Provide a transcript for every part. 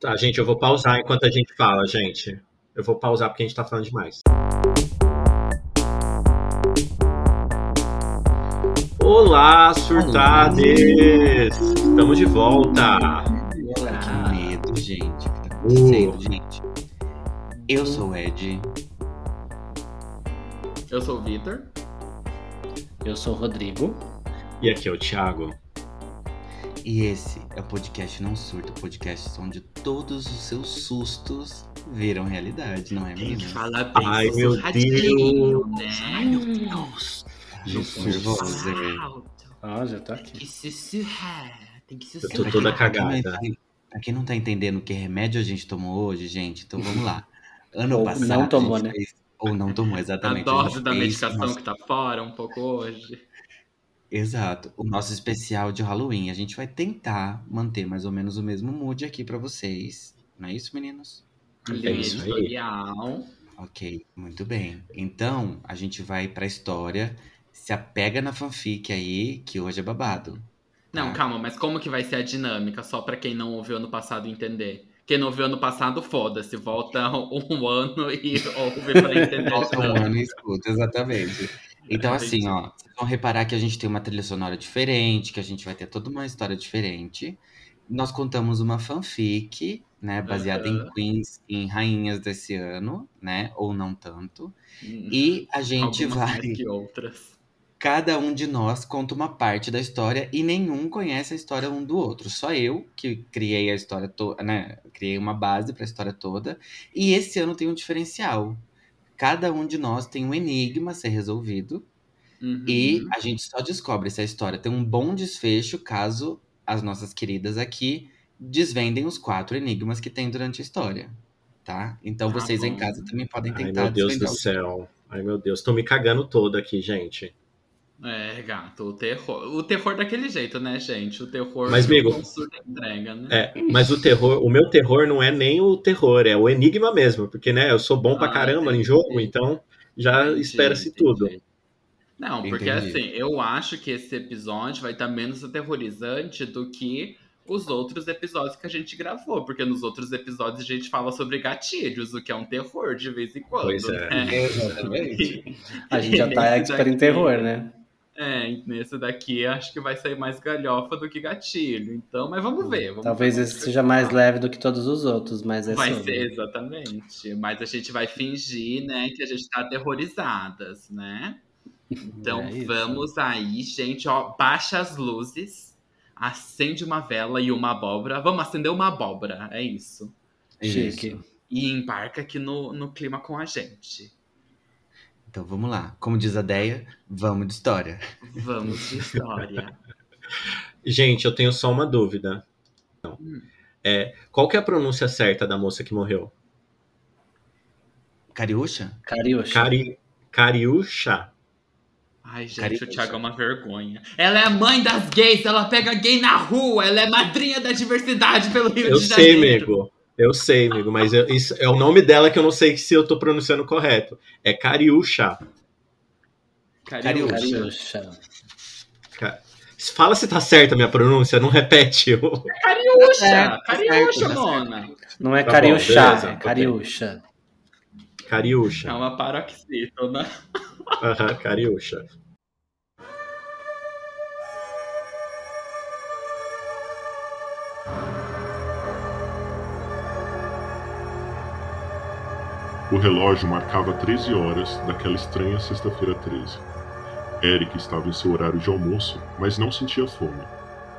Tá, gente, eu vou pausar enquanto a gente fala, gente. Eu vou pausar porque a gente tá falando demais. Olá, surtades! Estamos de volta! Que medo, gente. O que tá acontecendo, Uh. gente? Eu sou o Ed. Eu sou o Vitor. Eu sou o Rodrigo. E aqui é o Thiago. E esse é o podcast Não Surto, o podcast onde todos os seus sustos viram realidade, não é Tem que mesmo? falar bem Ai, meu Deus. né? Ai, meu Deus. Jesus. nervosa, velho. Alto. Ah, já tá Tem aqui. que sussurrar. Tem que Eu tô toda cagada. Pra quem não tá entendendo que remédio a gente tomou hoje, gente, então vamos lá. Ano Ou passado. não tomou, a né? fez- Ou não tomou, A exatamente. a dose gente da fez medicação nosso- que tá fora um pouco hoje. Exato. O nosso especial de Halloween. A gente vai tentar manter mais ou menos o mesmo mood aqui pra vocês. Não é isso, meninos? Linha isso aí. Ok, muito bem. Então, a gente vai pra história. Se apega na fanfic aí, que hoje é babado. Não, Ah. calma, mas como que vai ser a dinâmica? Só pra quem não ouviu ano passado entender. Quem não ouviu ano passado, foda-se. Volta um ano e ouve pra entender. Volta um ano e escuta, exatamente. Então, assim, ó, vocês vão reparar que a gente tem uma trilha sonora diferente, que a gente vai ter toda uma história diferente. Nós contamos uma fanfic, né, baseada em Aham. queens, em rainhas desse ano, né, ou não tanto. E a gente vai. que outras. Cada um de nós conta uma parte da história e nenhum conhece a história um do outro. Só eu que criei a história toda, né? Criei uma base para a história toda. E esse ano tem um diferencial. Cada um de nós tem um enigma a ser resolvido Uhum. e a gente só descobre se a história tem um bom desfecho caso as nossas queridas aqui desvendem os quatro enigmas que tem durante a história, tá? Então Tá vocês em bom. casa também podem Ai, tentar meu Deus do céu. Ai, meu Deus. Tô me cagando todo aqui, gente. É, gato, o terror. O terror daquele jeito, né, gente? O terror Mas, amigo, entrega, né? É, mas o terror, o meu terror não é nem o terror, é o enigma mesmo. Porque, né, eu sou bom pra Ah, caramba em entendi. jogo, então já espera-se tudo. Não, porque Entendi. assim, eu acho que esse episódio vai estar menos aterrorizante do que os outros episódios que a gente gravou, porque nos outros episódios a gente fala sobre gatilhos, o que é um terror de vez em quando. Pois é. né? Exatamente. A gente já tá expert em terror, né? É, nesse daqui acho que vai sair mais galhofa do que gatilho. Então, mas vamos ver. Vamos Talvez ver, esse seja mais leve do que todos os outros, mas é Vai sobre. ser, exatamente. Mas a gente vai fingir, né, que a gente tá aterrorizadas, né? Então É vamos aí, gente, ó, baixa as luzes, acende uma vela e uma abóbora. Vamos acender uma abóbora, é isso. Chique. E embarca aqui no, no clima com a gente. Então vamos lá. Como diz a Deia, vamos de história. Vamos de história. Gente, eu tenho só uma dúvida. Não. Hum. É, qual que é a pronúncia certa da moça que morreu? Cariúcha? Cariúcha. Cari... Cariúcha? Ai, gente, Cariúcha. o Thiago é uma vergonha. Ela é a mãe das gays, ela pega gay na rua, ela é madrinha da diversidade pelo Rio Eu de sei, Janeiro. amigo. Eu sei, amigo, mas eu- isso é o nome dela que eu não sei se eu tô pronunciando correto. É Cariúcha. Cariúcha. Fala se tá certa a minha pronúncia, não repete. o- Cariúcha, certo, tá Cariúcha, tá mona. Não é Tá Cariúcha, é. Cariúcha. Cariúcha. É uma paroxítona. Aham, Cariúcha. O relógio marcava 13 horas daquela estranha sexta-feira 13. Eric estava em seu horário de almoço, mas não sentia fome,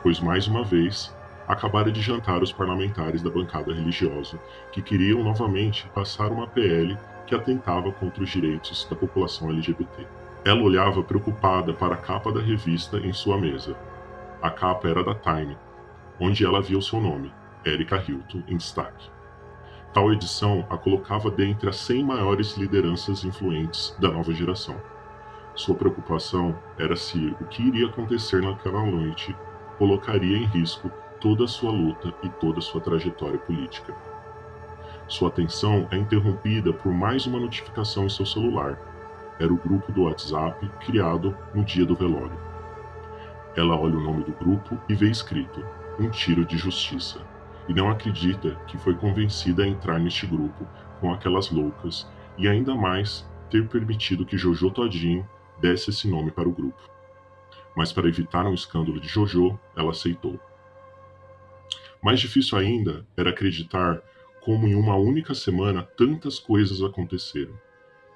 pois mais uma vez acabara de jantar os parlamentares da bancada religiosa, que queriam novamente passar uma PL que atentava contra os direitos da população LGBT. Ela olhava preocupada para a capa da revista em sua mesa. A capa era da Time, onde ela via o seu nome, Erika Hilton, em destaque. Tal edição a colocava dentre as 100 maiores lideranças influentes da nova geração. Sua preocupação era se o que iria acontecer naquela noite colocaria em risco toda a sua luta e toda a sua trajetória política. Sua atenção é interrompida por mais uma notificação em seu celular. Era o grupo do WhatsApp criado no dia do velório. Ela olha o nome do grupo e vê escrito: Um tiro de justiça e não acredita que foi convencida a entrar neste grupo com aquelas loucas e ainda mais ter permitido que Jojo Todinho desse esse nome para o grupo. Mas para evitar um escândalo de Jojo, ela aceitou. Mais difícil ainda era acreditar como em uma única semana tantas coisas aconteceram.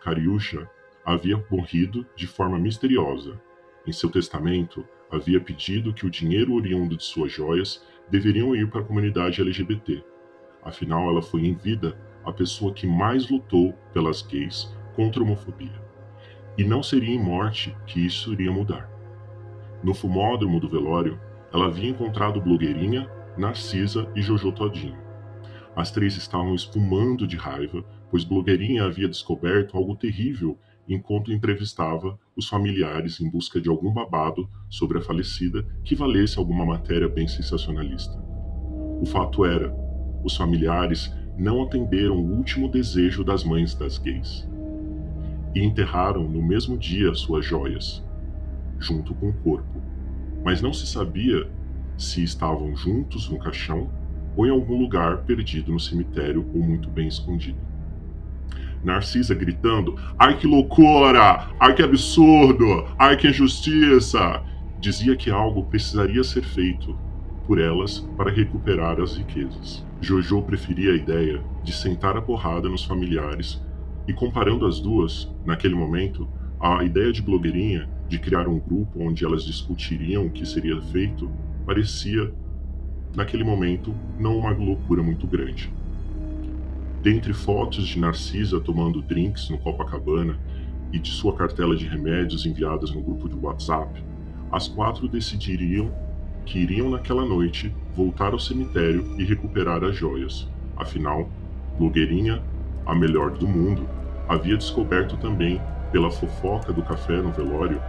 Kariusha havia morrido de forma misteriosa. Em seu testamento, havia pedido que o dinheiro oriundo de suas joias deveriam ir para a comunidade LGBT. Afinal, ela foi em vida a pessoa que mais lutou pelas gays contra a homofobia. E não seria em morte que isso iria mudar. No fumódromo do velório, ela havia encontrado blogueirinha, Narcisa e Jojo Todinho. As três estavam espumando de raiva, pois blogueirinha havia descoberto algo terrível enquanto entrevistava os familiares em busca de algum babado sobre a falecida que valesse alguma matéria bem sensacionalista. O fato era, os familiares não atenderam o último desejo das mães das gays e enterraram no mesmo dia suas joias, junto com o corpo, mas não se sabia se estavam juntos no caixão ou em algum lugar perdido no cemitério ou muito bem escondido. Narcisa gritando: Ai que loucura! Ai que absurdo! Ai que injustiça! Dizia que algo precisaria ser feito por elas para recuperar as riquezas. Jojo preferia a ideia de sentar a porrada nos familiares e comparando as duas, naquele momento, a ideia de blogueirinha de criar um grupo onde elas discutiriam o que seria feito parecia, naquele momento, não uma loucura muito grande. Dentre fotos de Narcisa tomando drinks no Copacabana e de sua cartela de remédios enviadas no grupo de WhatsApp, as quatro decidiriam que iriam naquela noite voltar ao cemitério e recuperar as joias. Afinal, blogueirinha, a melhor do mundo, havia descoberto também, pela fofoca do café no velório,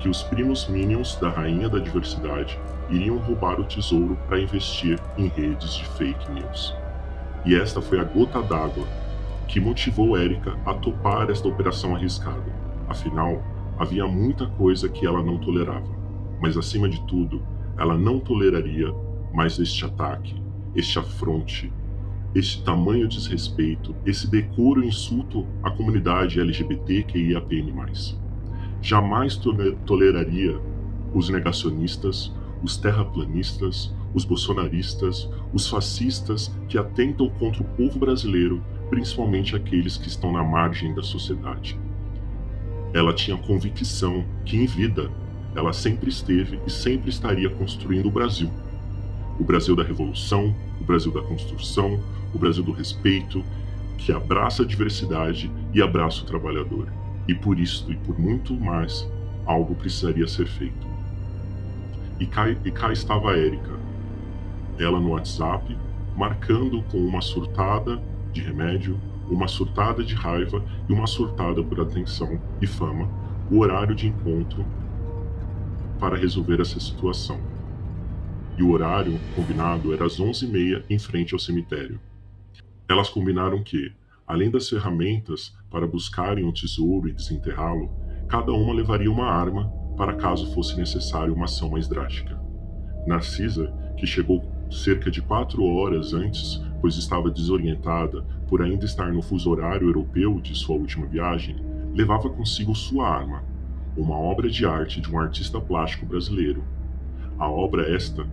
que os primos Minions da Rainha da Diversidade iriam roubar o tesouro para investir em redes de fake news. E esta foi a gota d'água que motivou Erika a topar esta operação arriscada. Afinal, havia muita coisa que ela não tolerava, mas acima de tudo, ela não toleraria mais este ataque, este afronte, este tamanho desrespeito, esse decoro insulto à comunidade LGBTQIAPN+. Jamais toleraria os negacionistas, os terraplanistas, os bolsonaristas, os fascistas que atentam contra o povo brasileiro, principalmente aqueles que estão na margem da sociedade. Ela tinha convicção que em vida ela sempre esteve e sempre estaria construindo o Brasil. O Brasil da revolução, o Brasil da construção, o Brasil do respeito, que abraça a diversidade e abraça o trabalhador. E por isso e por muito mais, algo precisaria ser feito. E cá, e cá estava a Érica, ela no WhatsApp, marcando com uma surtada de remédio, uma surtada de raiva e uma surtada por atenção e fama, o horário de encontro para resolver essa situação. E o horário combinado era às 11h30 em frente ao cemitério. Elas combinaram que, além das ferramentas para buscarem o tesouro e desenterrá-lo, cada uma levaria uma arma para caso fosse necessário uma ação mais drástica. Narcisa, que chegou cerca de quatro horas antes, pois estava desorientada por ainda estar no fuso horário europeu de sua última viagem, levava consigo sua arma, uma obra de arte de um artista plástico brasileiro. A obra esta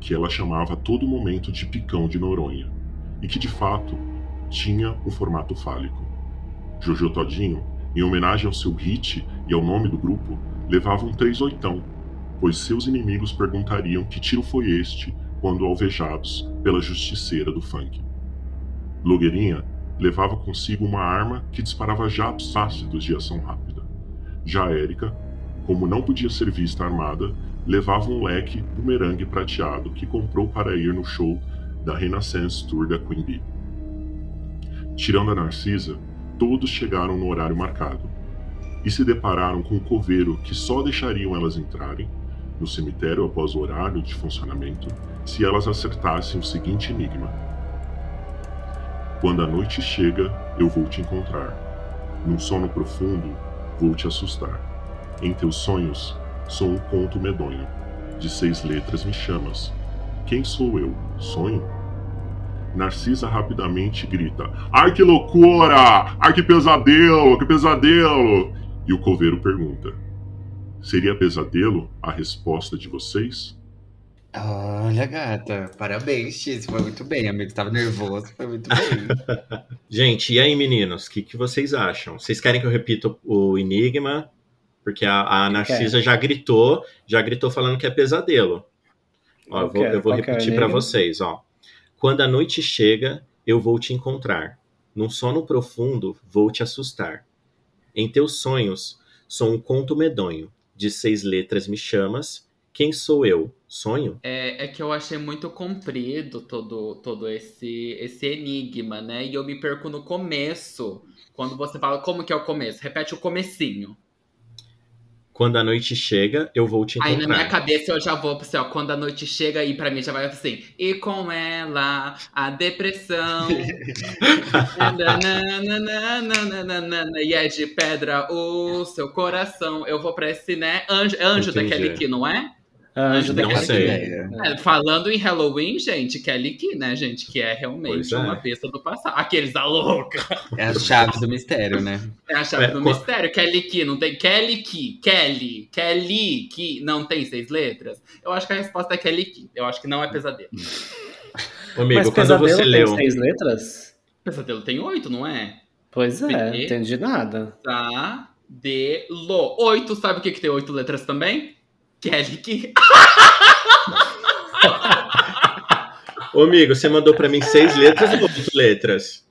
que ela chamava a todo momento de Picão de Noronha, e que de fato tinha o formato fálico. Jojo Todinho, em homenagem ao seu hit e ao nome do grupo, levava um três oitão pois seus inimigos perguntariam que tiro foi este quando alvejados pela justiceira do funk. Blogueirinha levava consigo uma arma que disparava jatos ácidos de ação rápida. Já Érica, como não podia ser vista armada, levava um leque bumerangue prateado que comprou para ir no show da Renaissance Tour da Queen Bee. Tirando a Narcisa, todos chegaram no horário marcado e se depararam com o coveiro que só deixariam elas entrarem no cemitério após o horário de funcionamento se elas acertassem o seguinte enigma: Quando a noite chega, eu vou te encontrar. Num sono profundo, vou te assustar. Em teus sonhos, sou um conto medonho. De seis letras me chamas. Quem sou eu? Sonho? Narcisa rapidamente grita: Ai que loucura! Ai que pesadelo! Que pesadelo! E o coveiro pergunta: Seria pesadelo a resposta de vocês? Olha, gata, parabéns, X. Foi muito bem, amigo. Tava nervoso, foi muito bem. Gente, e aí, meninos? O que, que vocês acham? Vocês querem que eu repita o enigma? Porque a, a Narcisa já gritou, já gritou falando que é pesadelo. Ó, eu vou, eu vou repetir para vocês, ó. Quando a noite chega, eu vou te encontrar. Num sono profundo, vou te assustar. Em teus sonhos, sou um conto medonho. De seis letras me chamas. Quem sou eu? Sonho? É, é que eu achei muito comprido todo, todo esse, esse enigma, né? E eu me perco no começo. Quando você fala como que é o começo, repete o comecinho. Quando a noite chega, eu vou te encontrar. Aí na minha cabeça eu já vou pro céu. Quando a noite chega, e pra mim já vai assim. E com ela, a depressão. e é de pedra o seu coração. Eu vou pra esse, né? Anjo, anjo daquele que, não é? Anjo Não sei. É, falando em Halloween, gente, Kelly Key, né, gente? Que é realmente Pois é. uma besta do passado. Aqueles da louca. É a chave do mistério, né? É a chave É, do co- mistério. Kelly Key, não tem Kelly Key. Kelly. Kelly Key. Não tem seis letras? Eu acho que a resposta é Kelly Key. Eu acho que não é pesadelo. Ô, amigo, Mas quando pesadelo você tem leu. seis letras? Pesadelo tem oito, não é? Pois é, P. entendi nada. Pesadelo. Oito, sabe o que, que tem oito letras também? Kelly. Ô, amigo, você mandou pra mim seis letras ou oito letras?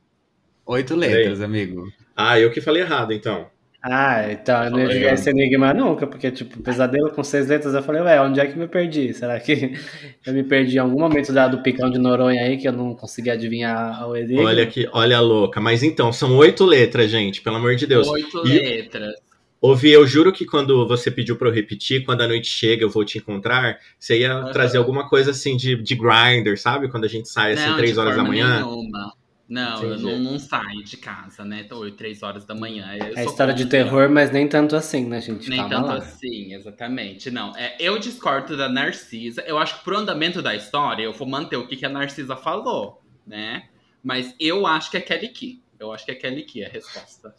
Oito letras, amigo. Ah, eu que falei errado, então. Ah, então eu não ia jogar esse enigma nunca, porque, tipo, pesadelo com seis letras, eu falei, ué, onde é que eu me perdi? Será que eu me perdi em algum momento da, do picão de Noronha aí que eu não consegui adivinhar o enigma? Olha aqui, olha a louca. Mas então, são oito letras, gente, pelo amor de Deus. Oito E- letras. Ouvi, eu juro que quando você pediu pra eu repetir, quando a noite chega, eu vou te encontrar, você ia Aham. trazer alguma coisa assim de, de grinder, sabe? Quando a gente sai assim, Não, três de horas da manhã. nenhuma. Não, eu Entendi. não, não saio de casa, né? Tô três horas da manhã. Eu É história de terror, mas nem tanto assim, né, gente? Nem Calma tanto lá. assim, exatamente. Não, é, eu discordo da Narcisa. Eu acho que pro andamento da história, eu vou manter o que, que a Narcisa falou, né? Mas eu acho que é Kelly Key. Eu acho que é Kelly Key a resposta.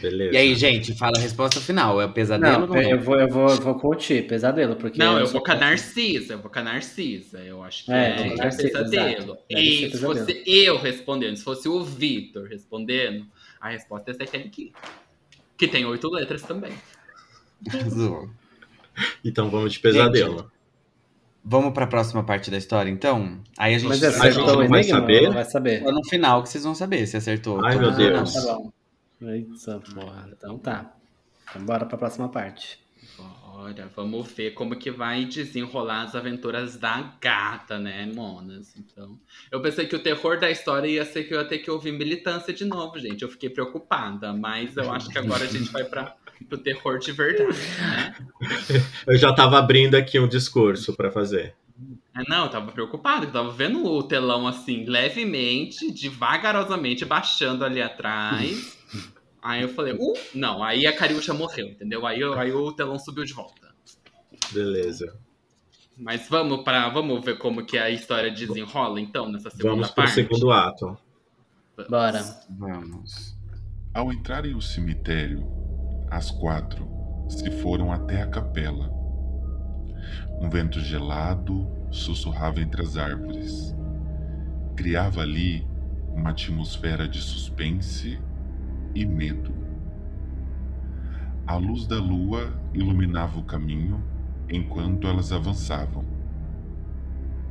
Beleza. E aí, gente, fala a resposta final. É o pesadelo Não, ou não? eu vou, eu vou, eu vou com o Ti, pesadelo, porque... Não, eu sou- vou com a Narcisa, eu vou com a Narcisa. Eu acho que É, é, eu vou com a é Narcisa, pesadelo. E ser se fosse eu respondendo, se fosse o Vitor respondendo, a resposta Kelly Key. Que tem oito letras também. Então vamos de pesadelo. Vamos pra próxima parte da história, então? Aí a gente, Mas é a gente não vai saber? Não vai saber. só no final que vocês vão saber se acertou. Ai, meu ou não. Deus. Ah, tá bom. Eita, porra. Então tá. Então bora pra próxima parte. Bora, vamos ver como que vai desenrolar as aventuras da gata, né, Monas? Então, eu pensei que o terror da história ia ser que eu ia ter que ouvir militância de novo, gente. Eu fiquei preocupada, mas eu acho que agora a gente vai para pro terror de verdade, né? Eu já tava abrindo aqui um discurso pra fazer. Ah, Não, eu tava preocupado, eu tava vendo o telão assim, levemente, devagarosamente baixando ali atrás. Aí eu falei, uh, não, aí a Cariúcha morreu, entendeu? Aí, eu- aí o telão subiu de volta. Beleza. Mas vamos para vamos ver como que a história desenrola então nessa segunda Vamos pro parte. segundo ato. Bora. Vamos. Ao entrarem no cemitério, as quatro se foram até a capela. Um vento gelado sussurrava entre as árvores. Criava ali uma atmosfera de suspense e medo. A luz da lua iluminava o caminho enquanto elas avançavam.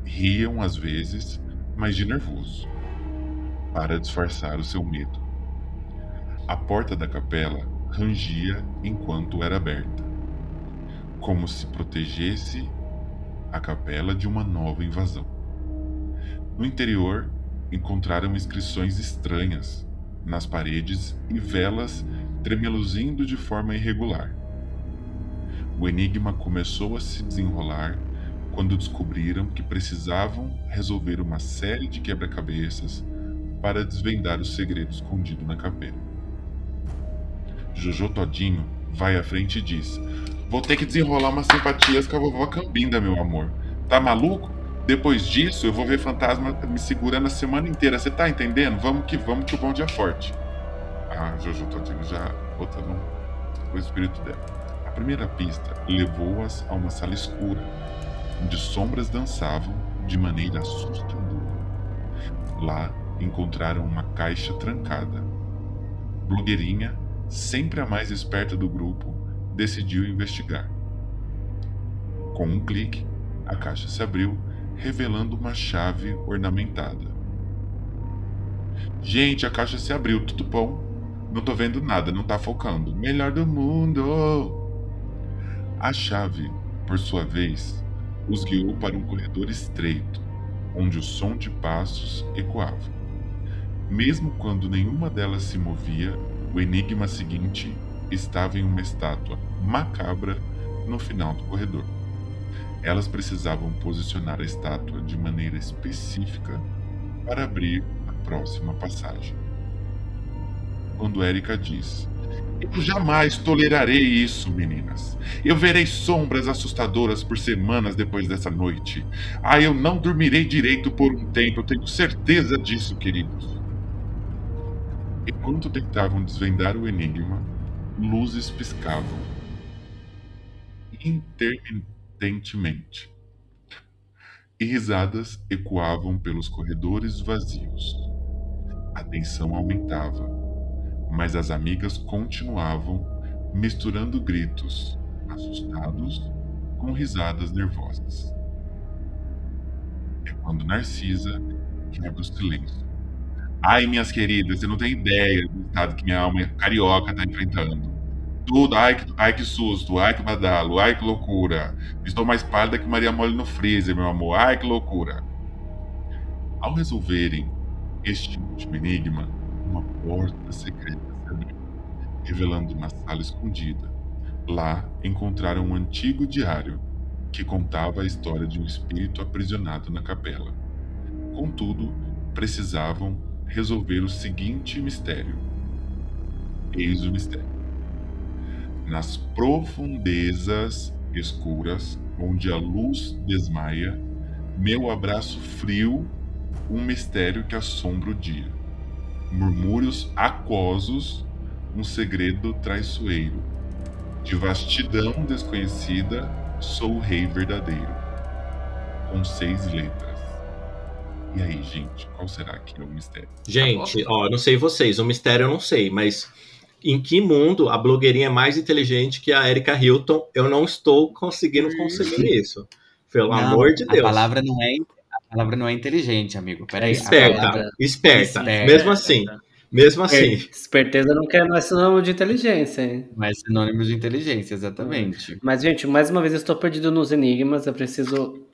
Riam às vezes, mas de nervoso, para disfarçar o seu medo. A porta da capela rangia enquanto era aberta, como se protegesse a capela de uma nova invasão. No interior, encontraram inscrições estranhas nas paredes e velas tremeluzindo de forma irregular. O enigma começou a se desenrolar quando descobriram que precisavam resolver uma série de quebra-cabeças para desvendar o segredo escondido na capela. Jojo Todinho vai à frente e diz: Vou ter que desenrolar umas simpatias com a vovó Cambinda, meu amor. Tá maluco? Depois disso, eu vou ver fantasma me segurando a semana inteira. Você tá entendendo? Vamos que vamos que o bom dia é forte. A Jojo Todinho já botando o espírito dela. A primeira pista levou-as a uma sala escura, onde sombras dançavam de maneira assustadora. Lá encontraram uma caixa trancada. Blogueirinha, sempre a mais esperta do grupo, decidiu investigar. Com um clique, a caixa se abriu revelando uma chave ornamentada. Gente, a caixa se abriu, tudo bom? Não tô vendo nada, não tá focando. Melhor do mundo! A chave, por sua vez, os guiou para um corredor estreito, onde o som de passos ecoava. Mesmo quando nenhuma delas se movia, o enigma seguinte estava em uma estátua macabra no final do corredor. Elas precisavam posicionar a estátua de maneira específica para abrir a próxima passagem. Quando Erika diz: Eu jamais tolerarei isso, meninas. Eu verei sombras assustadoras por semanas depois dessa noite. Ah, eu não dormirei direito por um tempo, eu tenho certeza disso, queridos. Enquanto tentavam desvendar o enigma, luzes piscavam interminavelmente intermitentemente. E risadas ecoavam pelos corredores vazios. A tensão aumentava, mas as amigas continuavam misturando gritos assustados com risadas nervosas. É quando Narcisa quebra o silêncio. Ai, minhas queridas, você não tem ideia do estado que minha alma carioca está enfrentando. Tudo, ai que, ai que susto, ai que badalo, ai que loucura. Estou mais pálida que Maria Mole no freezer, meu amor, ai que loucura. Ao resolverem este último enigma, uma porta secreta se abriu, revelando uma sala escondida. Lá encontraram um antigo diário que contava a história de um espírito aprisionado na capela. Contudo, precisavam resolver o seguinte mistério. Eis o mistério nas profundezas escuras, onde a luz desmaia, meu abraço frio, um mistério que assombra o dia. Murmúrios aquosos, um segredo traiçoeiro. De vastidão desconhecida, sou o rei verdadeiro. Com seis letras. E aí, gente, qual será que é o mistério? Gente, ó, não sei vocês, o mistério eu não sei, mas em que mundo a blogueirinha é mais inteligente que a Erika Hilton? Eu não estou conseguindo conseguir isso. Pelo não, amor de Deus. A palavra não é, a palavra não é inteligente, amigo. Peraí. Esperta, palavra... esperta, esperta. Mesmo assim. Mesmo assim. Esperteza não quer mais sinônimo de inteligência, hein? Mais sinônimo de inteligência, exatamente. Mas, gente, mais uma vez eu estou perdido nos enigmas. Eu preciso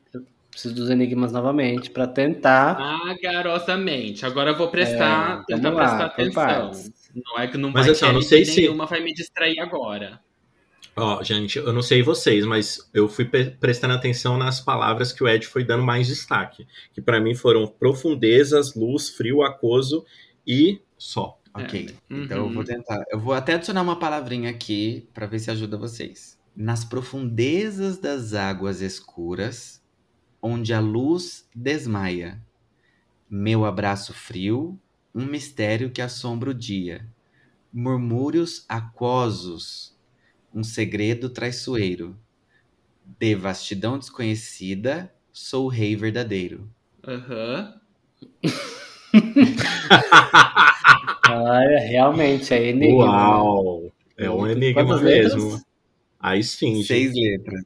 preciso dos enigmas novamente para tentar. Agarosamente. Agora eu vou prestar, é, tentar lá, prestar atenção. Não é que não mas, vai assim, não sei se nenhuma vai me distrair agora. Ó, gente, eu não sei vocês, mas eu fui prestando atenção nas palavras que o Ed foi dando mais destaque, que para mim foram profundezas, luz, frio, aquoso e só. Ok, é. uhum. então eu vou tentar. Eu vou até adicionar uma palavrinha aqui para ver se ajuda vocês. Nas profundezas das águas escuras, onde a luz desmaia, meu abraço frio um mistério que assombra o dia. Murmúrios aquosos, um segredo traiçoeiro. De vastidão desconhecida, sou o rei verdadeiro. Aham. Uhum. Olha, realmente, é enigma. Uau! É um enigma mesmo. Letras? A esfinge. Seis letras.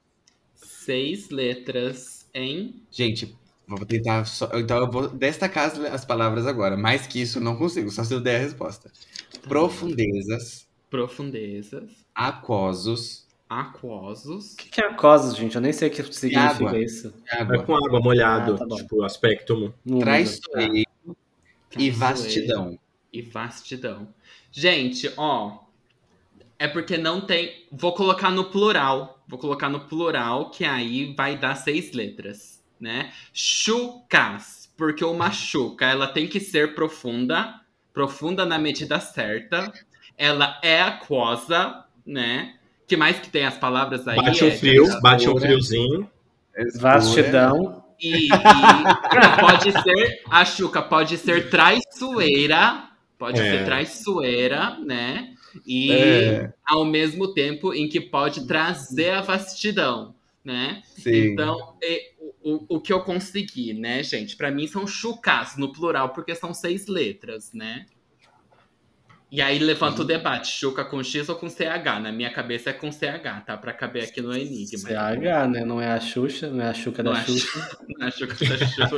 Seis letras em. Gente, Vou tentar. Só, então eu vou destacar as, as, palavras agora. Mais que isso, não consigo, só se eu der a resposta. Tá. Profundezas. Profundezas. Aquosos. Aquosos. O que, que é aquosos, gente? Eu nem sei o que significa água. isso. Água. É com água molhado, ah, tá tipo, aspecto. Traiçoeiro e vastidão. E vastidão. Gente, ó. É porque não tem. Vou colocar no plural. Vou colocar no plural, que aí vai dar seis letras né? Chucas, porque uma chuca, ela tem que ser profunda, profunda na medida certa. Ela é aquosa, né? Que mais que tem as palavras aí? Bate um frio, bate um friozinho. Vastidão. E, e pode ser, a Xuca pode ser traiçoeira, pode é. ser traiçoeira, né? E é. ao mesmo tempo em que pode trazer a vastidão, né? Sim. Então, o, o que eu consegui, né, gente? Para mim são chucas no plural, porque são seis letras, né? E aí levanta o debate, Xuca com X ou com CH? Na minha cabeça é com CH, tá? Pra caber aqui no Enigma. CH, né? Não é a Xuxa, não é a Xuca da Xuxa. Não é a Xuca da Xuxa.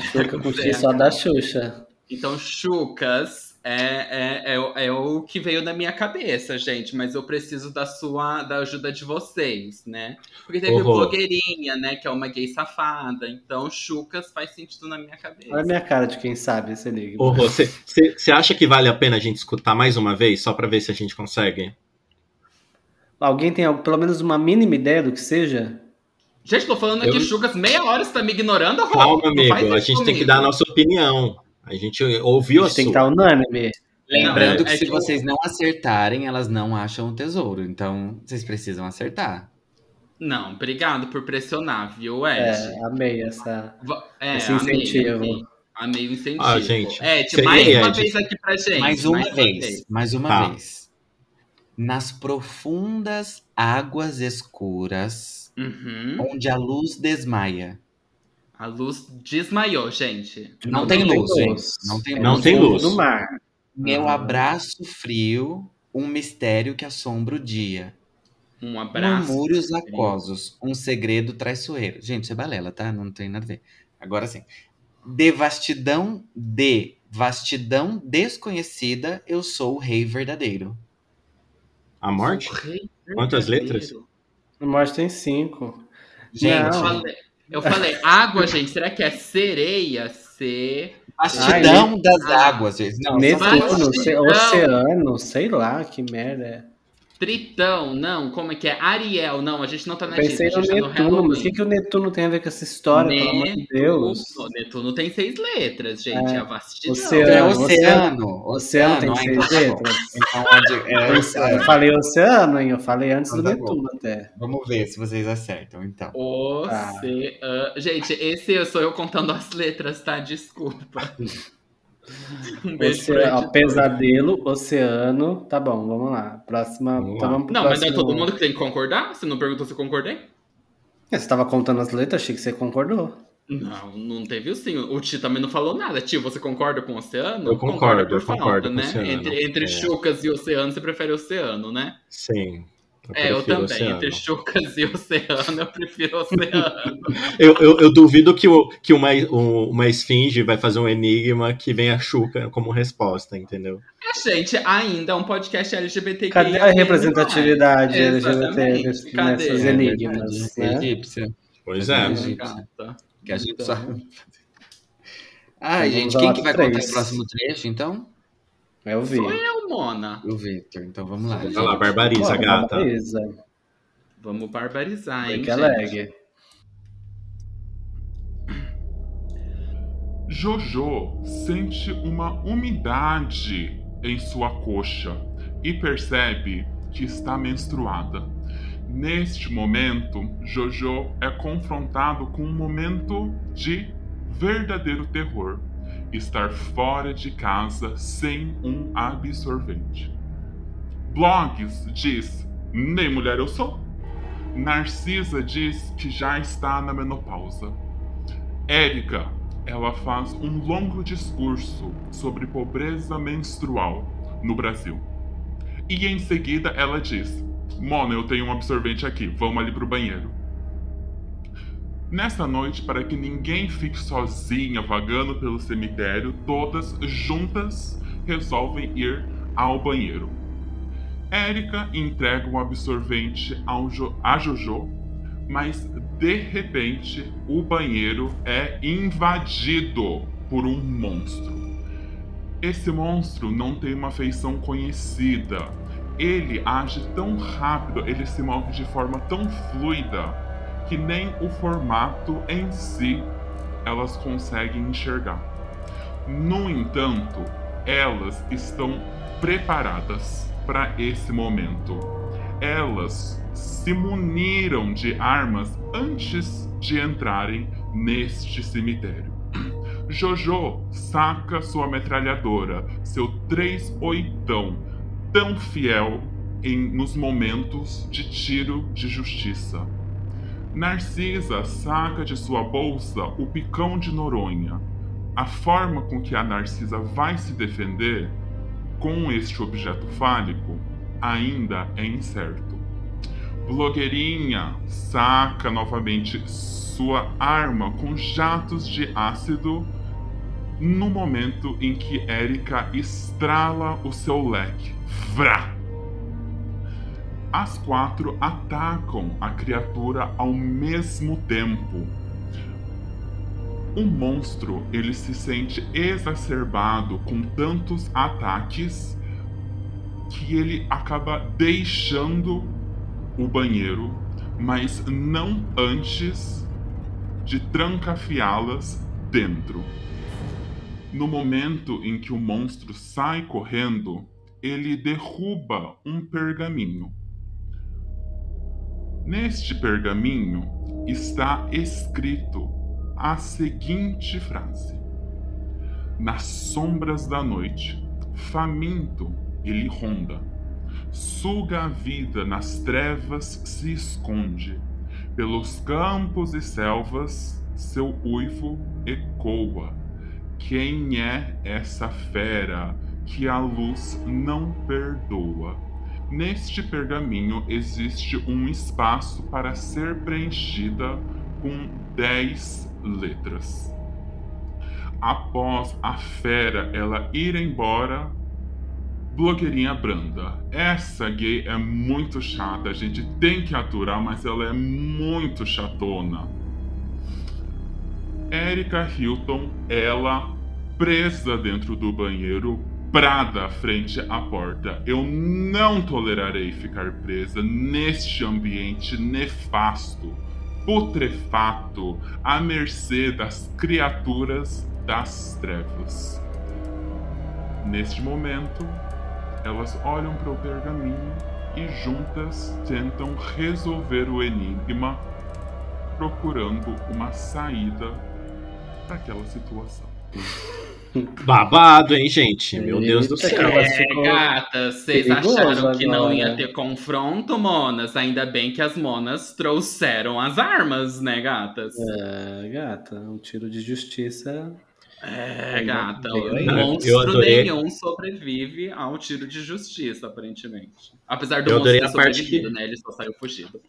Xuca com X só da Xuxa. Então, Chucas é, é, é, é, o que veio na minha cabeça, gente, mas eu preciso da sua da ajuda de vocês, né? Porque teve uhum. blogueirinha, né, que é uma gay safada, então Chucas faz sentido na minha cabeça. Olha a minha cara de quem sabe esse liga. Você acha que vale a pena a gente escutar mais uma vez, só para ver se a gente consegue? Alguém tem pelo menos uma mínima ideia do que seja? Gente, tô falando aqui, eu... Chucas, meia hora você tá me ignorando, Calma, amigo, a gente comigo. tem que dar a nossa opinião. A gente ouviu a, gente a tem que estar unânime. Lembrando que é se que vocês não acertarem, elas não acham o tesouro. Então, vocês precisam acertar. Não, obrigado por pressionar, viu, Ed? É, amei essa, é, esse incentivo. Amei, amei o incentivo. Ah, gente. Ed, mais uma Ed. vez aqui pra gente. Mais uma mais vez. vez. Mais uma tá. vez. Nas profundas águas escuras, uhum. onde a luz desmaia. A luz desmaiou, gente. Não, não tem, tem luz, gente. Não tem não luz. Tem luz. No mar. Meu ah. abraço frio, um mistério que assombra o dia. Um abraço. Murmúrios aquosos, um segredo traiçoeiro. Gente, isso é balela, tá? Não tem nada a ver. Agora sim. Devastidão de vastidão desconhecida, eu sou o rei verdadeiro. A morte? Quantas letras? A morte tem cinco. Gente, não. Eu falei, água, gente, será que é sereia? C. Bastidão das águas, gente. Não, Netuno, oceano, sei lá, que merda é. Tritão, não, como é que é? Ariel, não, a gente não tá na Pensei Disney, no tá Netuno, no o que, que o Netuno tem a ver com essa história, Netuno, pelo amor de Deus? O Netuno tem seis letras, gente, é, a vastidão. Oceano, é oceano, oceano, tem seis tá letras. Então, é, eu falei oceano, hein, eu falei antes então, do tá Netuno bom. até. Vamos ver se vocês acertam, então. Oceano. Ah. Gente, esse sou eu contando as letras, tá? Desculpa. Um Oceano, pesadelo, oceano. Tá bom, vamos lá. Próxima. Vamos então vamos não, próximo... mas é todo mundo que tem que concordar? Você não perguntou se eu concordei? É, você estava contando as letras, achei que você concordou. Não, não teve o sim. O Ti também não falou nada. Tio, você concorda com o oceano? Eu concordo, eu concordo. né? Oceano, entre entre é. chucas e oceano, você prefere oceano, né? Sim. Eu é, eu também. Oceano. Entre Chucas e Oceano, eu prefiro Oceano. eu, eu, eu, duvido que, o, que uma, uma esfinge vai fazer um enigma que venha Chuca como resposta, entendeu? É, gente, ainda é um podcast LGBTQ. Cadê a representatividade é, LGBT nesses enigmas? Né? Egípcia. Pois é. Que a gente sabe. Ai, gente, quem que vai contar o próximo trecho, então? É o Sou eu, Mona. O Victor. Então vamos lá. Vai lá, barbariza, gata. Barbariza. Vamos barbarizar, hein, que alegue. Jojo sente uma umidade em sua coxa e percebe que está menstruada. Neste momento, Jojo é confrontado com um momento de verdadeiro terror estar fora de casa sem um absorvente. Blogs diz: nem mulher eu sou. Narcisa diz que já está na menopausa. Érica, ela faz um longo discurso sobre pobreza menstrual no Brasil. E em seguida ela diz: Mona, eu tenho um absorvente aqui, vamos ali pro banheiro. Nessa noite, para que ninguém fique sozinha vagando pelo cemitério, todas juntas resolvem ir ao banheiro. Érica entrega um absorvente jo a Jojo, mas de repente o banheiro é invadido por um monstro. Esse monstro não tem uma feição conhecida. Ele age tão rápido, ele se move de forma tão fluida que nem o formato em si elas conseguem enxergar. No entanto, elas estão preparadas para esse momento. Elas se muniram de armas antes de entrarem neste cemitério. Jojo saca sua metralhadora, seu 3 oitão, tão fiel em, nos momentos de tiro de justiça. Narcisa saca de sua bolsa o picão de Noronha. A forma com que a Narcisa vai se defender com este objeto fálico ainda é incerto. Blogueirinha saca novamente sua arma com jatos de ácido no momento em que Erika estrala o seu leque. Vrá! As quatro atacam a criatura ao mesmo tempo. O monstro ele se sente exacerbado com tantos ataques que ele acaba deixando o banheiro, mas não antes de trancafiá-las dentro. No momento em que o monstro sai correndo, ele derruba um pergaminho. Neste pergaminho está escrito a seguinte frase: Nas sombras da noite, faminto ele ronda. Suga a vida nas trevas se esconde. Pelos campos e selvas seu uivo ecoa. Quem é essa fera que a luz não perdoa? Neste pergaminho existe um espaço para ser preenchida com dez letras. Após a fera ela ir embora, blogueirinha branda. Essa gay é muito chata, a gente tem que aturar, mas ela é muito chatona. Erika Hilton, ela presa dentro do banheiro, prada frente à porta. Eu não tolerarei ficar presa neste ambiente nefasto, putrefato, à mercê das criaturas das trevas. Neste momento, elas olham para o pergaminho e juntas tentam resolver o enigma, procurando uma saída para aquela situação. Babado, hein, gente? Meu Deus do céu. É, gata, vocês acharam que não ia ter confronto, monas? Ainda bem que as monas trouxeram as armas, né, gatas? É, gata, um tiro de justiça. É, gata, o monstro nenhum sobrevive ao tiro de justiça, aparentemente. Apesar do monstro ter sobrevivido, que... né? Ele só saiu fugido.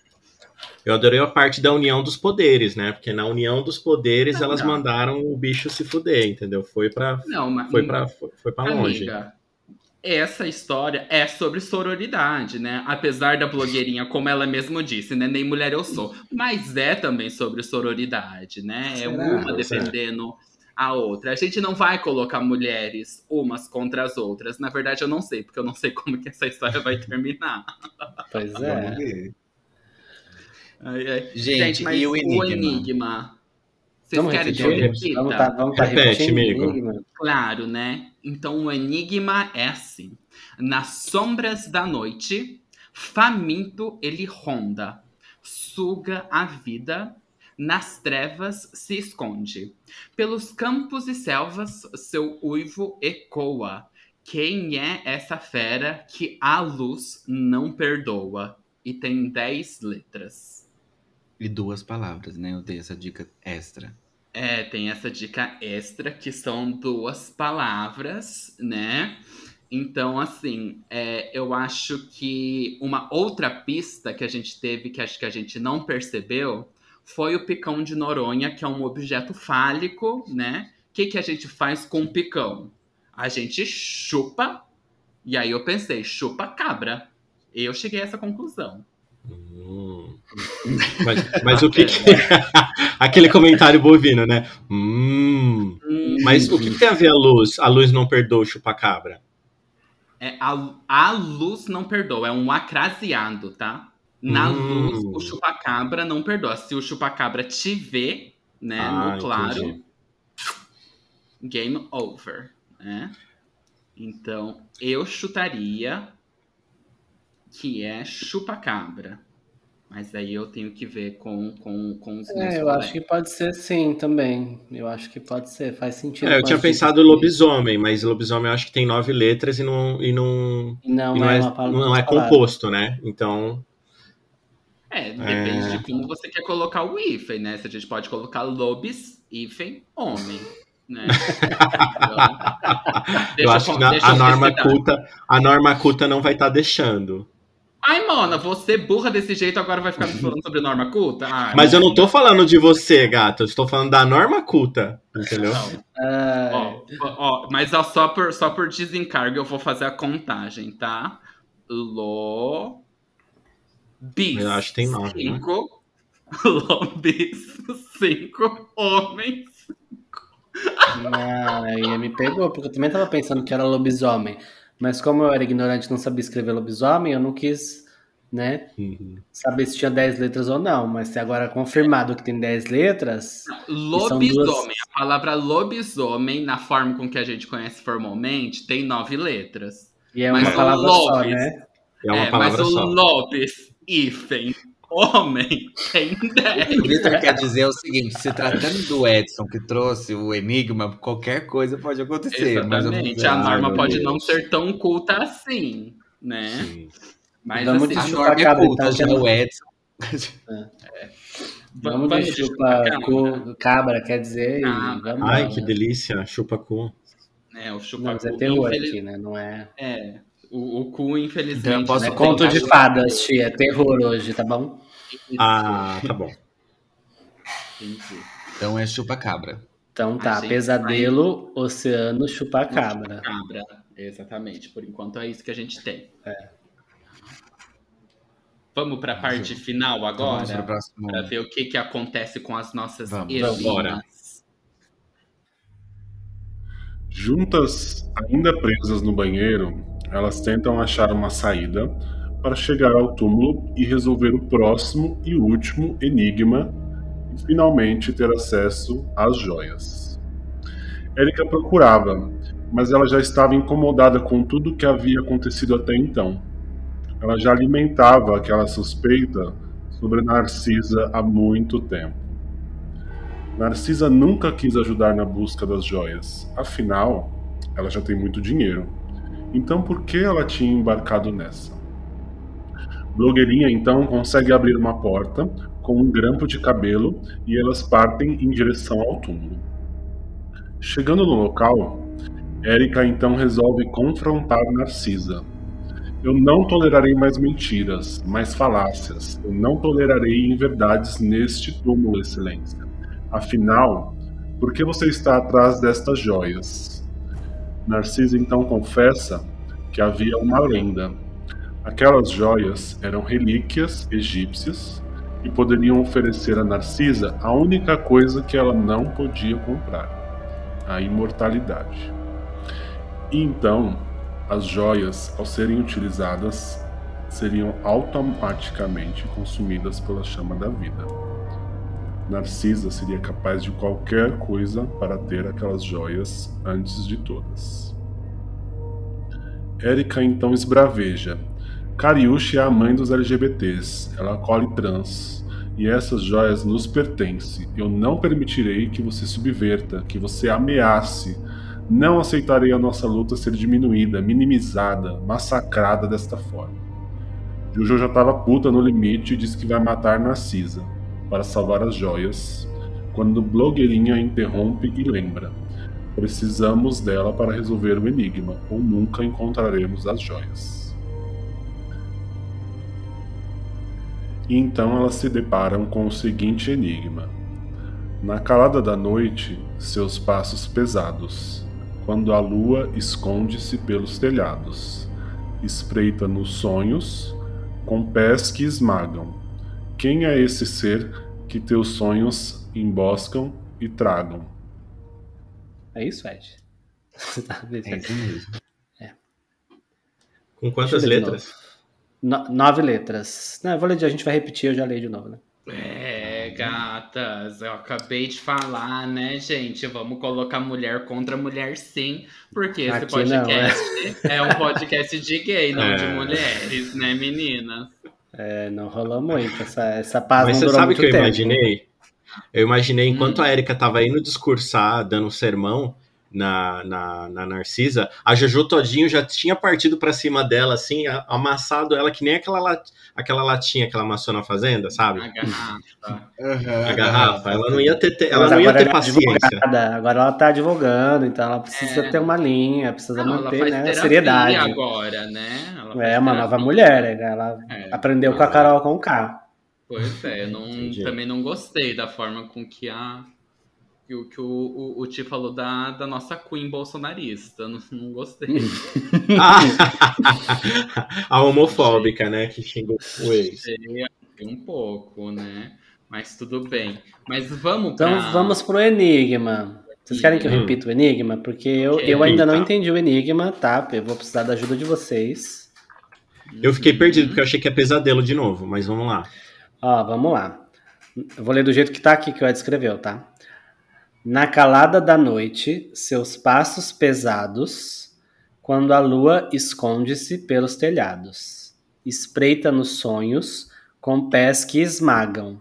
Eu adorei a parte da união dos poderes, né? Porque na união dos poderes não, elas não. mandaram o bicho se fuder, entendeu? Foi pra, não, mas, foi pra, foi, foi pra longe. Amiga, essa história é sobre sororidade, né? Apesar da blogueirinha, como ela mesma disse, né? Nem mulher eu sou. Mas é também sobre sororidade, né? É uma defendendo a outra. A gente não vai colocar mulheres umas contra as outras. Na verdade, eu não sei, porque eu não sei como que essa história vai terminar. Pois é. Gente, Gente, mas e o enigma? O enigma vocês vamos querem que eu repita? Vamos tá, vamos tá Repete, amigo. Claro, né? Então o enigma é assim. Nas sombras da noite, faminto ele ronda, suga a vida, nas trevas se esconde. Pelos campos e selvas seu uivo ecoa. Quem é essa fera que a luz não perdoa? E tem dez letras. E duas palavras, né? Eu dei essa dica extra. É, tem essa dica extra que são duas palavras, né? Então, assim, é, eu acho que uma outra pista que a gente teve, que acho que a gente não percebeu, foi o picão de Noronha, que é um objeto fálico, né? O que, que a gente faz com o picão? A gente chupa, e aí eu pensei, chupa cabra. Eu cheguei a essa conclusão. Hum. Mas, mas o que, que... aquele comentário bovino, né? Hum. Mas o que, que, tem a ver a luz? A luz não perdoa o chupacabra? É, a, a luz não perdoa, é um acraseado, tá? Na hum. luz, o chupacabra não perdoa. Se o chupacabra te vê, né, ah, no claro, entendi. game over, né? Então, eu chutaria que é chupacabra. Mas aí eu tenho que ver com, com, com os É, eu acho que pode ser sim também. Eu acho que pode ser, faz sentido. É, eu tinha pensado lobisomem, mas lobisomem eu acho que tem nove letras e não. E não, não, e não, é, é, palavra, não é composto, né? Então. É, depende é... de como você quer colocar o hífen, né? Se a gente pode colocar lobis, hífen, homem. Né? Então, eu acho que na, a norma culta, a norma culta não vai estar tá deixando. Ai, Mona, você burra desse jeito agora vai ficar me falando sobre norma culta? Ai, mas eu não tô falando de você, gato. Eu estou falando da norma culta, entendeu? Ó, ó, mas ó, só, por, só por desencargo eu vou fazer a contagem, tá? Lo... Bis. Eu acho que tem nove, né? cinco. Né? Lobis. Cinco. Homens. Ah, aí me pegou, porque eu também tava pensando que era lobisomem. Mas como eu era ignorante e não sabia escrever lobisomem, eu não quis, né, uhum. saber se tinha 10 letras ou não. Mas se agora é confirmado que tem 10 letras. Lobisomem, duas... a palavra lobisomem, na forma com que a gente conhece formalmente, tem 9 letras. E é uma mas palavra lobis, só, né? É uma é, palavra mas só. o lobis, hífen, homem tem 10. O Vitor quer dizer o seguinte: se tratando do Edson que trouxe o enigma, qualquer coisa pode acontecer. Exatamente. Mas a norma pode Deus. não ser tão culta assim, né? Sim. Mas vamos assim, de norma é culta, tá já o Edson. É. Vamos, vamos de chupa cu, cabra, quer dizer. Ah, ai, que delícia, chupa cu. É, o chupa não, mas é terror infeliz... aqui, né? Não é. É. O, o cu, infelizmente. Então, posso né? Conto de fadas, tia. É terror hoje, tá bom? Ah, tá bom. Entendi. Então é chupa-cabra. Então tá, pesadelo, vai... oceano, chupa-cabra. Cabra, exatamente. Por enquanto é isso que a gente tem. É. Vamos para a parte final agora? Para ver o que, que acontece com as nossas Vamos. heroínas. Juntas, ainda presas no banheiro, elas tentam achar uma saída para chegar ao túmulo e resolver o próximo e último enigma e finalmente ter acesso às joias. Erika procurava, mas ela já estava incomodada com tudo o que havia acontecido até então. Ela já alimentava aquela suspeita sobre Narcisa há muito tempo. Narcisa nunca quis ajudar na busca das joias, afinal, ela já tem muito dinheiro. Então por que ela tinha embarcado nessa? Blogueirinha então consegue abrir uma porta com um grampo de cabelo e elas partem em direção ao túmulo. Chegando no local, Erika então resolve confrontar Narcisa. Eu não tolerarei mais mentiras, mais falácias. Eu não tolerarei inverdades neste túmulo, Excelência. Afinal, por que você está atrás destas joias? Narcisa então confessa que havia uma lenda Aquelas joias eram relíquias egípcias e poderiam oferecer a Narcisa a única coisa que ela não podia comprar: a imortalidade. E então, as joias, ao serem utilizadas, seriam automaticamente consumidas pela chama da vida. Narcisa seria capaz de qualquer coisa para ter aquelas joias antes de todas. Érica então esbraveja Cariúcha é a mãe dos LGBTs. Ela acolhe trans. E essas joias nos pertencem. Eu não permitirei que você subverta, que você ameace. Não aceitarei a nossa luta ser diminuída, minimizada, massacrada desta forma. Jojo já estava puta no limite e disse que vai matar Narcisa para salvar as joias, quando blogueirinha interrompe e lembra. Precisamos dela para resolver o enigma, ou nunca encontraremos as joias. e então elas se deparam com o seguinte enigma. Na calada da noite, seus passos pesados, quando a lua esconde-se pelos telhados, espreita nos sonhos, com pés que esmagam. Quem é esse ser que teus sonhos emboscam e tragam? É isso, Ed. é isso mesmo. É. Com quantas letras? No, nove letras. Não, eu vou ler, a gente vai repetir, eu já leio de novo, né? É, gatas, eu acabei de falar, né, gente? Vamos colocar mulher contra mulher sim, porque esse Aqui podcast não, é. é. um podcast de gay, não é. de mulheres, né, meninas? É, não rolou muito. Essa, essa paz Mas não você sabe o que eu tempo. imaginei? Eu imaginei, enquanto hum. a Erika tava indo discursar, dando um sermão, na, na, na, Narcisa, a Jojo Todinho já tinha partido para cima dela, assim, amassado ela que nem aquela, lat, aquela latinha que ela amassou na fazenda, sabe? A garrafa. Uhum, a garrafa. Ela não ia ter, ela não ia ter é paciência. Advogada. Agora ela tá advogando, então ela precisa é. ter uma linha, precisa não, manter né, a seriedade. agora, né? Ela é uma nova mulher, né? ela é, aprendeu com a Carol com o K. Pois é, eu não, também não gostei da forma com que a que, o, que o, o, o Ti falou da, da nossa Queen bolsonarista. Não, não gostei. a homofóbica, né? Que xingou o ex. Um pouco, né? Mas tudo bem. Mas vamos Então pra... vamos pro Enigma. Vocês querem que eu hum. repita o Enigma? Porque eu, eu ainda não entendi o Enigma, tá? Eu vou precisar da ajuda de vocês. Eu fiquei perdido porque eu achei que é pesadelo de novo, mas vamos lá. Ó, vamos lá. Eu vou ler do jeito que tá aqui que o Ed escreveu, tá? Na calada da noite, seus passos pesados, quando a lua esconde-se pelos telhados, espreita nos sonhos com pés que esmagam.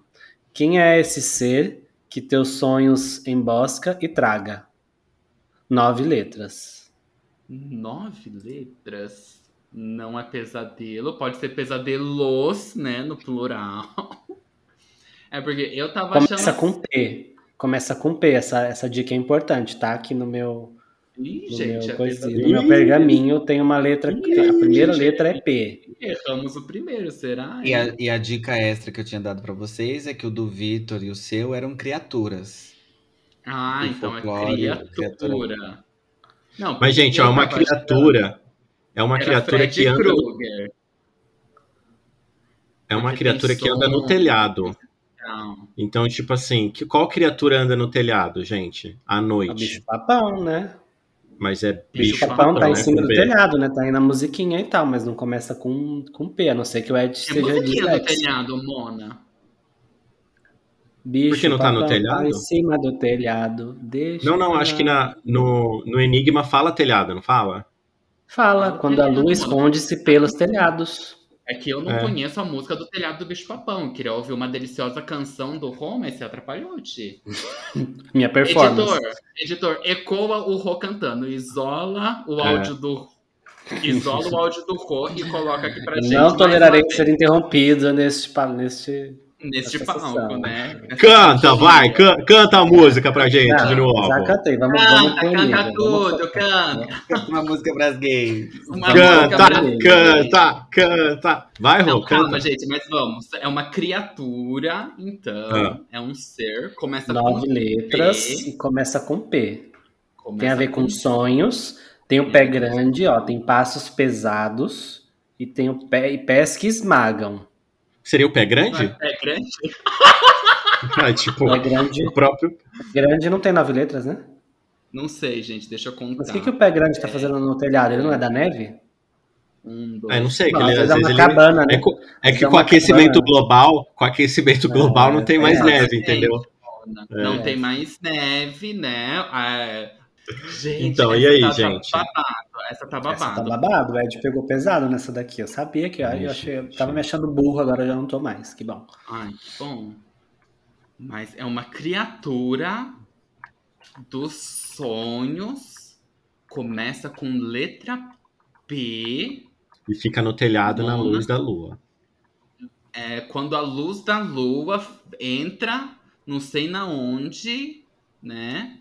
Quem é esse ser que teus sonhos embosca e traga? Nove letras. Nove letras? Não é pesadelo, pode ser pesadelos, né, no plural. É porque eu tava Começa achando. com P. Começa com P, essa, essa dica é importante, tá? Aqui no meu, Ih, no, gente, meu coisinho, no meu pergaminho tem uma letra, Ih, a primeira gente, letra é P. Erramos o primeiro, será? E a, e a dica extra que eu tinha dado para vocês é que o do Vitor e o seu eram criaturas. Ah, então é criatura. criatura. Não, Mas, gente, é uma criatura. É uma criatura que anda. Kruger. É uma criatura que anda no telhado. Não. Então, tipo assim, que, qual criatura anda no telhado, gente? À noite? O bicho-papão, né? Mas é bicho-papão. Bicho tá em cima do telhado, né? Tá aí na musiquinha e tal, mas não começa com, com P, a não ser que o Ed esteja é musiquinha no telhado, Mona. Bicho, Por que não tá no telhado? Tá em cima do telhado. Deixa não, não, acho que na, no, no Enigma fala telhado, não fala? Fala, quando a lua esconde-se pelos telhados. É que eu não é. conheço a música do Telhado do Bicho Papão. Queria ouvir uma deliciosa canção do Rô, mas você atrapalhou, Ti. Minha performance. Editor, editor, ecoa o Rô cantando. Isola o é. áudio do Isola o áudio do Rô e coloca aqui pra gente. Não tolerarei ser interrompido neste, neste neste palco, né? Canta, vai, can, canta a música pra gente Não, de novo. Já cantei, vamos, canta, vamos canta tudo, vamos... canta. Uma música pras gays. Uma canta, canta, canta. Vai, Rô, canta. Calma, gente, mas vamos. É uma criatura, então, ah. é um ser, começa Nove com letras P. e começa com P. Começa tem a ver com, com sonhos, tem o pé grande, ó, tem passos pesados e tem o pé e pés que esmagam. Seria o pé grande? Não é pé grande? ah, tipo, pé grande, o próprio. Grande não tem nove letras, né? Não sei, gente, deixa eu contar. Mas o que, que o pé grande está fazendo no telhado? Ele não é da neve? Um, dois. É, não sei. Não, ele, às é vezes uma cabana, ele... né? É, é que com aquecimento cabana. global, com aquecimento global não tem mais neve, entendeu? Não é. tem mais neve, né? É, Gente, então, e aí, tá, gente? Tá babado, essa tá babado. Essa tá babado, o Ed pegou pesado nessa daqui. Eu sabia que aí eu achei, eu tava me achando burro, agora já não tô mais. Que bom. Ai, que bom. Mas é uma criatura dos sonhos. Começa com letra P. E fica no telhado na luz da lua. É, quando a luz da lua entra, não sei na onde, né?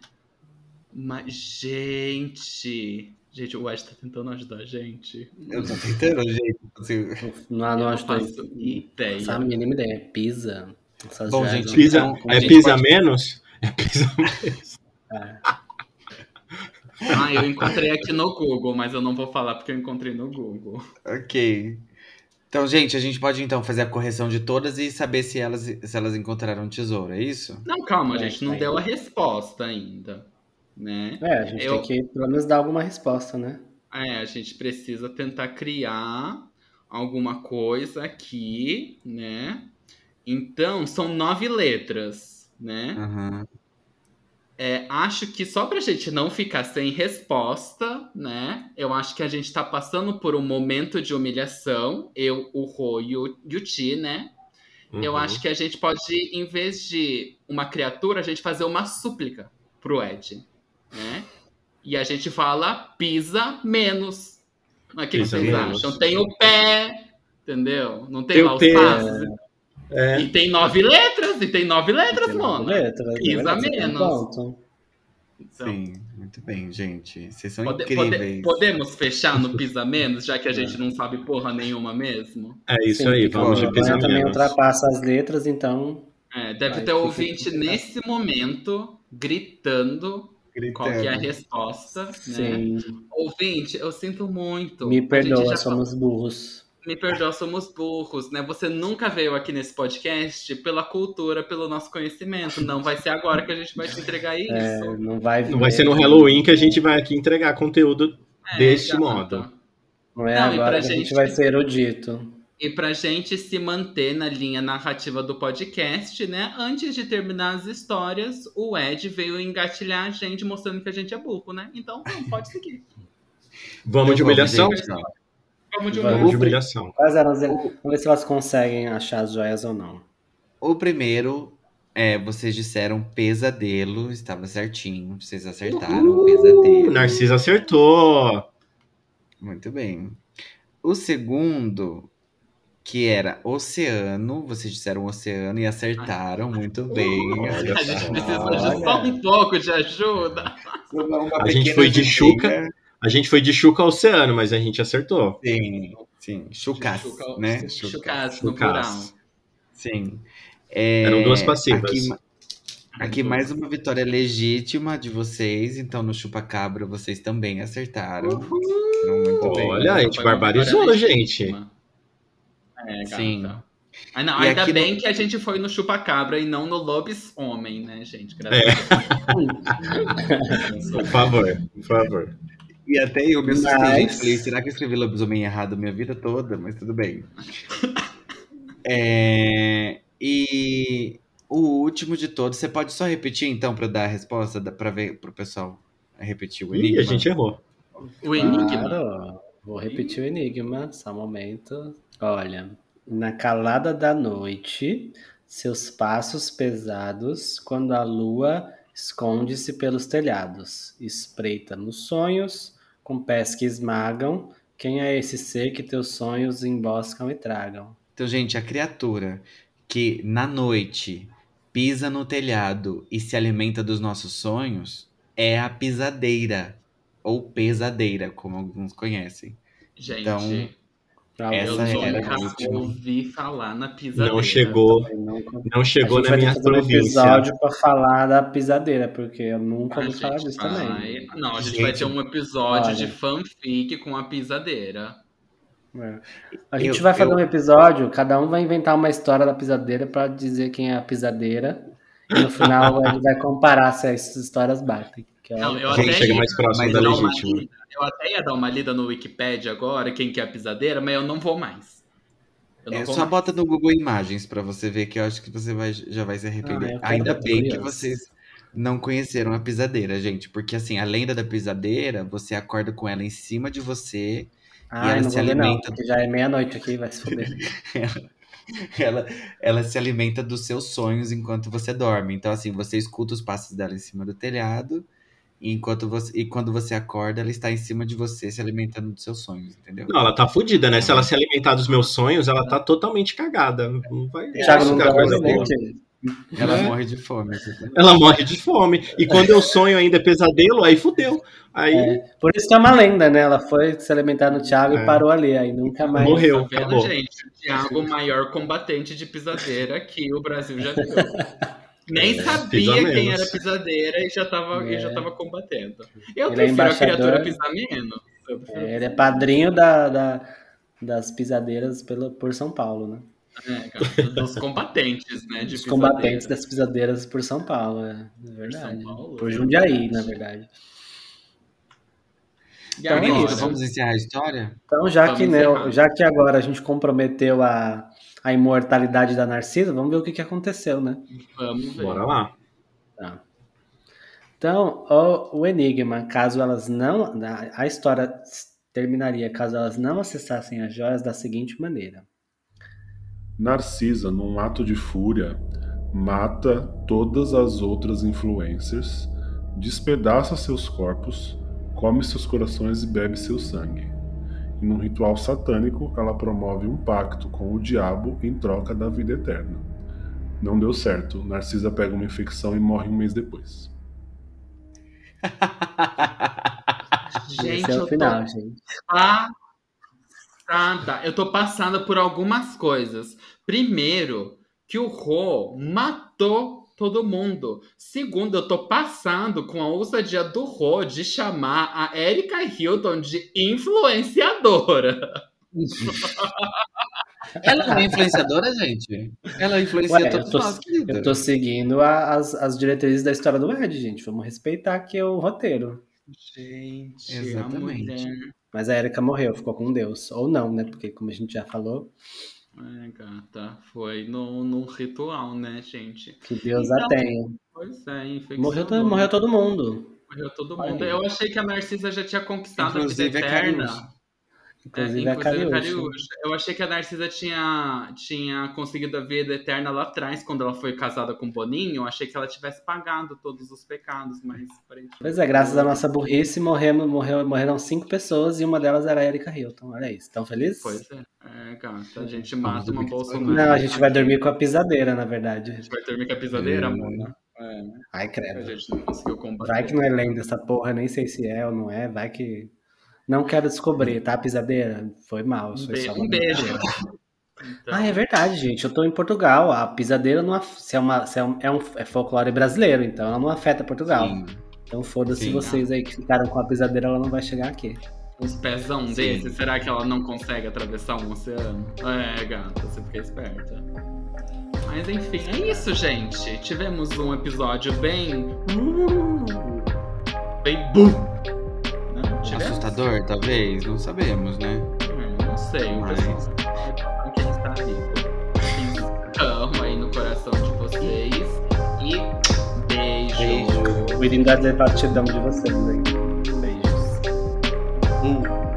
Mas, gente. Gente, o Ed tá tentando ajudar a gente. Eu tô tentando, gente. Assim, não, não acho que ideia. A mínima ideia. É pisa. Essas Bom, gente, pisa, então, é pisa pode... menos? É pisa menos. É. Ah, eu encontrei aqui no Google, mas eu não vou falar porque eu encontrei no Google. Ok. Então, gente, a gente pode então fazer a correção de todas e saber se elas, se elas encontraram tesouro, é isso? Não, calma, é, gente, não é. deu a resposta ainda né? É, a gente Eu... tem que pelo menos dar alguma resposta, né? É, a gente precisa tentar criar alguma coisa aqui, né? Então, são nove letras, né? Uhum. é, acho que só pra gente não ficar sem resposta, né? Eu acho que a gente tá passando por um momento de humilhação, eu, o Ro e o, e o Ti, né? Uhum. Eu acho que a gente pode, em vez de uma criatura, a gente fazer uma súplica pro Ed, né? E a gente fala pisa menos. O que, que vocês menos. acham? Tem o pé, entendeu? Não tem, tem lá os passos. É. E tem nove letras, e tem nove letras, tem mano. Nove letras, pisa menos. Então, Sim, muito bem, gente. Vocês são pode, incríveis. Pode, podemos fechar no Pisa Menos, já que a gente não sabe porra nenhuma mesmo? É isso Sim, aí, vamos de Pisa Menos. também ultrapassa as letras, então. É, deve ter ouvinte nesse momento gritando, gritando. qual é a resposta, né? Sim. Ouvinte, eu sinto muito. Me perdoa, somos burros me perdoa, somos burros, né? Você nunca veio aqui nesse podcast pela cultura, pelo nosso conhecimento. Não vai ser agora que a gente vai te entregar é, isso. É, não vai, não vai ser no Halloween que a gente vai aqui entregar conteúdo é, deste modo. Não é não, agora que gente... a gente vai ser erudito. E pra gente se manter na linha narrativa do podcast, né? Antes de terminar as histórias, o Ed veio engatilhar a gente mostrando que a gente é burro, né? Então, pode seguir. Vamos de humilhação? Vamos de, Vamos de humilhação. Vamos ver se elas conseguem achar as joias ou não. O primeiro, é, vocês disseram pesadelo, estava certinho. Vocês acertaram, Uhul, pesadelo. Narcisa acertou. Muito bem. O segundo, que era oceano, vocês disseram oceano e acertaram muito bem. a gente precisa de só um pouco de ajuda. a gente foi de chuca. A gente foi de Chuca ao Oceano, mas a gente acertou. Sim, sim. Chucas, né? Chucas, no plural. Sim. É, Eram duas passivas. Aqui, aqui, mais uma vitória legítima de vocês. Então, no Chupa-Cabra, vocês também acertaram. Olha, a gente barbarizou, gente. É, Sim. Ah, não, ainda aqui bem que a gente foi no chupa-cabra e não no lobis-homem, né, gente? Graças é. por favor, por favor. E até eu me assustei, Mas... gente. Falei, será que eu escrevi lobisomem errado a minha vida toda? Mas tudo bem. é... E o último de todos, você pode só repetir então para dar a resposta, para ver pro pessoal repetir o enigma? Ih, a gente errou. O enigma. Claro. Vou repetir o enigma, só um momento. Olha, na calada da noite, seus passos pesados, quando a lua esconde-se pelos telhados, espreita nos sonhos, com pés que esmagam. Quem é esse ser que teus sonhos emboscam e tragam? Então, gente, a criatura que na noite pisa no telhado e se alimenta dos nossos sonhos é a pisadeira ou pesadeira, como alguns conhecem. Gente, então, essa eu era a ouvi falar na pisadeira. Não chegou, não chegou na minha província. um episódio para falar da pisadeira, porque eu nunca ouvi falar disso vai... também. Não, a gente, gente, vai ter um episódio olha. de fanfic com a pisadeira. É. A gente eu, vai fazer eu... um episódio, cada um vai inventar uma história da pisadeira para dizer quem é a pisadeira. E no final a gente vai comparar se essas histórias batem. Que é... Não, eu até chega mais próximo da legítima. Eu até ia dar uma lida no Wikipedia agora, quem que é a pisadeira, mas eu não vou mais. É, só mais. bota no Google Imagens para você ver que eu acho que você vai, já vai se arrepender. Ah, Ainda bem curioso. que vocês não conheceram a pisadeira, gente. Porque assim, a lenda da pisadeira, você acorda com ela em cima de você ah, e ela se alimenta. Não, já é meia-noite aqui, vai se foder. ela, ela se alimenta dos seus sonhos enquanto você dorme. Então, assim, você escuta os passos dela em cima do telhado enquanto você, e quando você acorda, ela está em cima de você, se alimentando dos seus sonhos, entendeu? Não, ela tá fodida, né? Se ela se alimentar dos meus sonhos, ela tá totalmente cagada. Não vai Thiago não coisa boa. Ela é. morre de fome. Ela morre de fome. E quando eu sonho ainda é pesadelo, aí fudeu. Aí... É, por isso que é uma lenda, né? Ela foi se alimentar no Thiago é. e parou ali. Aí nunca mais. Morreu. Tá vendo, gente? O Thiago, o maior combatente de pisadeira que o Brasil já viu. Nem é, sabia quem era pisadeira e já estava é. e já tava combatendo. Eu ele é prefiro é a criatura pisar menos. É, ele é padrinho da, da, das pisadeiras pelo, por São Paulo, né? É, dos combatentes, né? Dos combatentes das pisadeiras por São Paulo, é, é verdade. Paulo, por Jundiaí, na verdade. Então é isso. Vamos encerrar a história? Então, já que, né, já que agora a gente comprometeu a, a imortalidade da Narcisa, vamos ver o que, que aconteceu, né? Vamos ver. Bora lá. Tá. Então, o, o enigma, caso elas não. A história terminaria caso elas não acessassem as joias da seguinte maneira. Narcisa, num ato de fúria, mata todas as outras influencers, despedaça seus corpos, come seus corações e bebe seu sangue. E num ritual satânico, ela promove um pacto com o diabo em troca da vida eterna. Não deu certo. Narcisa pega uma infecção e morre um mês depois. gente, Esse é o final, gente. Passada. Eu tô passando por algumas coisas. Primeiro, que o Ro matou todo mundo. Segundo, eu tô passando com a ousadia do Ro de chamar a Erika Hilton de influenciadora. Ela não é influenciadora, gente? Ela influencia Ué, todos eu tô, nós, Eu tô seguindo a, as, as diretrizes da história do Ed, gente. Vamos respeitar aqui o roteiro. Gente, exatamente. Mas a Erika morreu, ficou com Deus. Ou não, né? Porque, como a gente já falou, é, gata, foi no, no ritual, né, gente? Que Deus então, a tenha. Pois é, infecção. Morreu, morreu todo mundo. Morreu todo mundo. Eu achei que a Narcisa já tinha conquistado Inclusive, a vida eterna. Inclusive, é, inclusive a Cariúcha. Eu achei que a Narcisa tinha, tinha conseguido a vida eterna lá atrás, quando ela foi casada com o Boninho. Eu achei que ela tivesse pagado todos os pecados, mas. Pois é, graças à nossa burrice, morremos, morreu, morreram cinco pessoas e uma delas era a Erika Hilton. Olha isso. Estão felizes? Pois é. É, gata, a gente mata uma Bolsonaro. Não, a gente vai dormir com a pisadeira, na verdade. A gente vai dormir com a pisadeira, hum. mano. É. Ai, credo. A gente não conseguiu combater. Vai que não é lenda essa porra, nem sei se é ou não é. Vai que. Não quero descobrir, tá, pisadeira? Foi mal. Foi só um beijo. Então... Ah, é verdade, gente. Eu tô em Portugal. A pisadeira não se é, uma, se é, um, é, um, é folclore brasileiro, então ela não afeta Portugal. Sim. Então foda-se vocês aí que ficaram com a pisadeira, ela não vai chegar aqui. Uns pezão Sim. desse, será que ela não consegue atravessar um oceano? É, gata, você fica esperta. Mas enfim, é isso, gente. Tivemos um episódio bem. Bem. Bum! Assustador, talvez? Não sabemos, né? Hum, não sei, mas. Quem está vivo. Então, aí no coração de vocês. E beijo. Beijo. O Irim da batidão de vocês aí. 嗯。